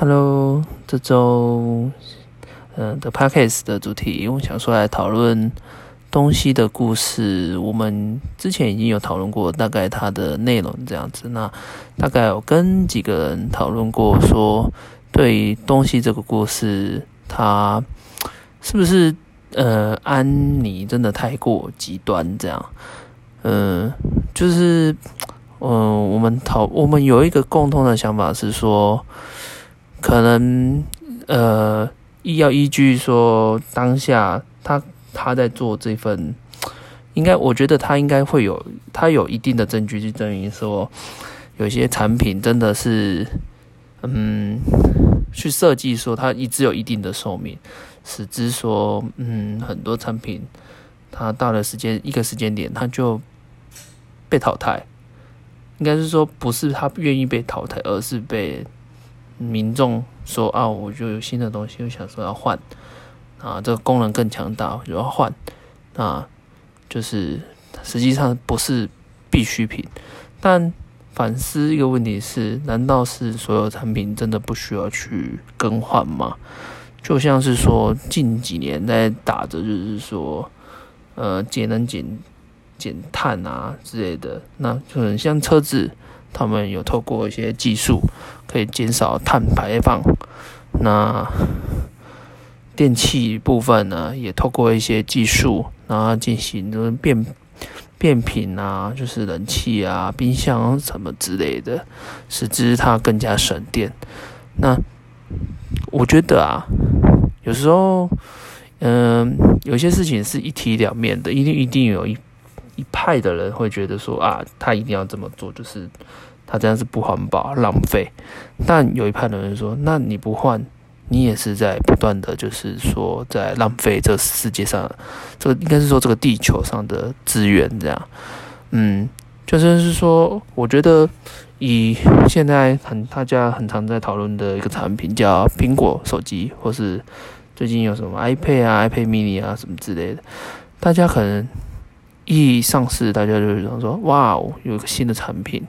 Hello，这周嗯的 Podcast 的主题，我想说来讨论东西的故事。我们之前已经有讨论过，大概它的内容这样子。那大概有跟几个人讨论过，说对于东西这个故事，它是不是呃安妮真的太过极端这样？嗯，就是嗯，我们讨我们有一个共同的想法是说。可能呃，要依据说当下他他在做这份，应该我觉得他应该会有他有一定的证据去证明说，有些产品真的是嗯，去设计说它一直有一定的寿命，使之说嗯很多产品它到了时间一个时间点它就被淘汰，应该是说不是他愿意被淘汰，而是被。民众说啊，我就有新的东西，我想说要换啊，这个功能更强大，我就要换啊，就是实际上不是必需品。但反思一个问题是，难道是所有产品真的不需要去更换吗？就像是说近几年在打着，就是说呃节能减减碳啊之类的，那可能像车子。他们有透过一些技术可以减少碳排放，那电器部分呢，也透过一些技术，然后进行就是变变频啊，就是冷气啊、冰箱什么之类的，使之它更加省电。那我觉得啊，有时候，嗯，有些事情是一体两面的，一定一定有一。一派的人会觉得说啊，他一定要这么做，就是他这样是不环保、浪费。但有一派的人说，那你不换，你也是在不断的，就是说在浪费这世界上，这个应该是说这个地球上的资源这样。嗯，就是是说，我觉得以现在很大家很常在讨论的一个产品叫苹果手机，或是最近有什么 iPad 啊、iPad mini 啊什么之类的，大家可能。一上市，大家就是想说，哇哦，有一个新的产品。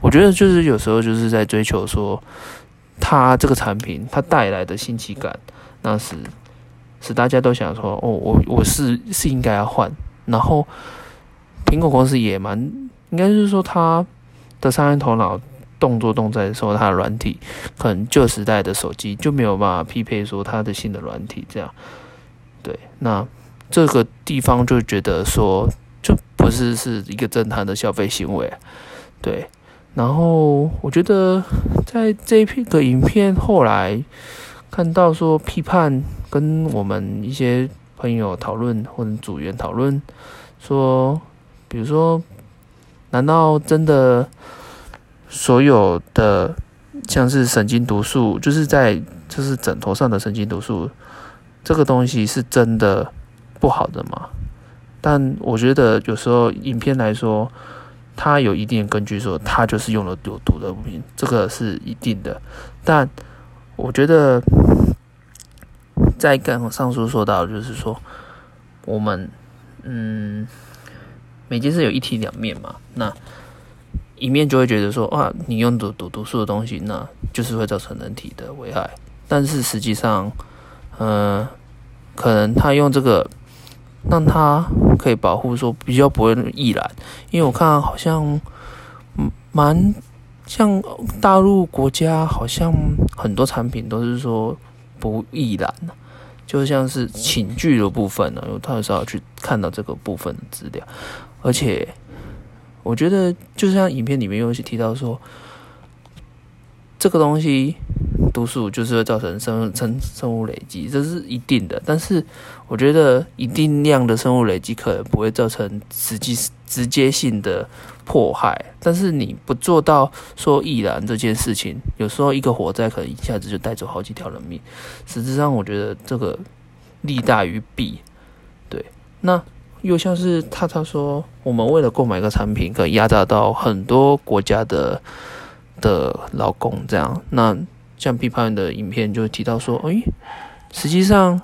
我觉得就是有时候就是在追求说，它这个产品它带来的新奇感，那是使大家都想说，哦，我我是是应该要换。然后苹果公司也蛮，应该就是说它的商业头脑动作动在说它的软体，可能旧时代的手机就没有办法匹配说它的新的软体这样。对，那这个地方就觉得说。就不是是一个正常的消费行为，对。然后我觉得在这一个影片后来看到说批判，跟我们一些朋友讨论或者组员讨论说，比如说，难道真的所有的像是神经毒素，就是在就是枕头上的神经毒素这个东西是真的不好的吗？但我觉得有时候影片来说，它有一定根据，说它就是用了有毒的物品，这个是一定的。但我觉得，在刚上述说到，就是说，我们嗯，每件事有一体两面嘛。那一面就会觉得说，哇，你用毒毒毒素的东西，那就是会造成人体的危害。但是实际上，嗯，可能他用这个。让它可以保护，说比较不会易燃，因为我看好像，蛮像大陆国家好像很多产品都是说不易燃，就像是寝具的部分呢，有特少去看到这个部分的资料，而且我觉得就像影片里面有些提到说，这个东西。毒素就是会造成生生生物累积，这是一定的。但是我觉得一定量的生物累积可能不会造成实际直接性的迫害。但是你不做到说易燃这件事情，有时候一个火灾可能一下子就带走好几条人命。实质上，我觉得这个利大于弊。对，那又像是他他说，我们为了购买一个产品，可以压榨到很多国家的的劳工，这样那。像批判的影片就提到说，哎，实际上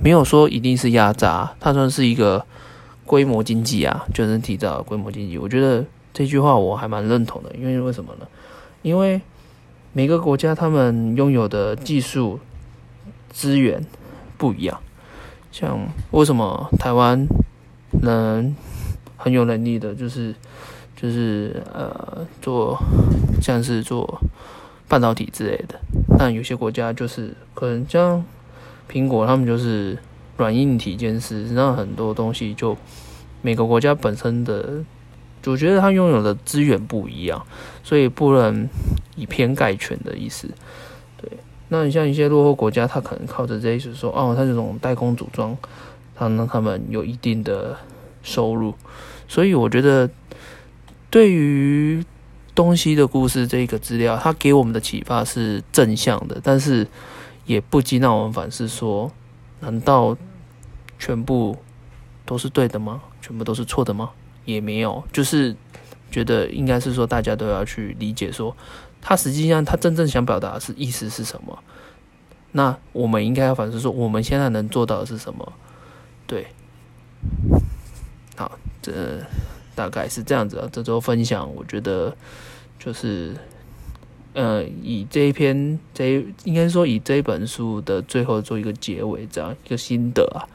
没有说一定是压榨，它算是一个规模经济啊，就是提到规模经济。我觉得这句话我还蛮认同的，因为为什么呢？因为每个国家他们拥有的技术资源不一样。像为什么台湾能很有能力的，就是就是呃做像是做半导体之类的，但有些国家就是可能像苹果，他们就是软硬体兼施，那很多东西就每个国家本身的，我觉得它拥有的资源不一样，所以不能以偏概全的意思，对。那你像一些落后国家，他可能靠着这一些说，哦，他这种代工组装，他让他们有一定的收入。所以我觉得，对于东西的故事这个资料，它给我们的启发是正向的，但是也不禁让我们反思说，难道全部都是对的吗？全部都是错的吗？也没有，就是觉得应该是说，大家都要去理解说。他实际上，他真正想表达是意思是什么？那我们应该要反思说，我们现在能做到的是什么？对，好，这大概是这样子啊。这周分享，我觉得就是，呃，以这一篇，这应该说以这本书的最后做一个结尾，这样一个心得啊。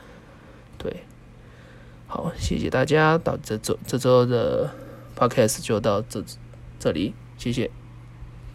对，好，谢谢大家，到这周这周的 podcast 就到这这里，谢谢。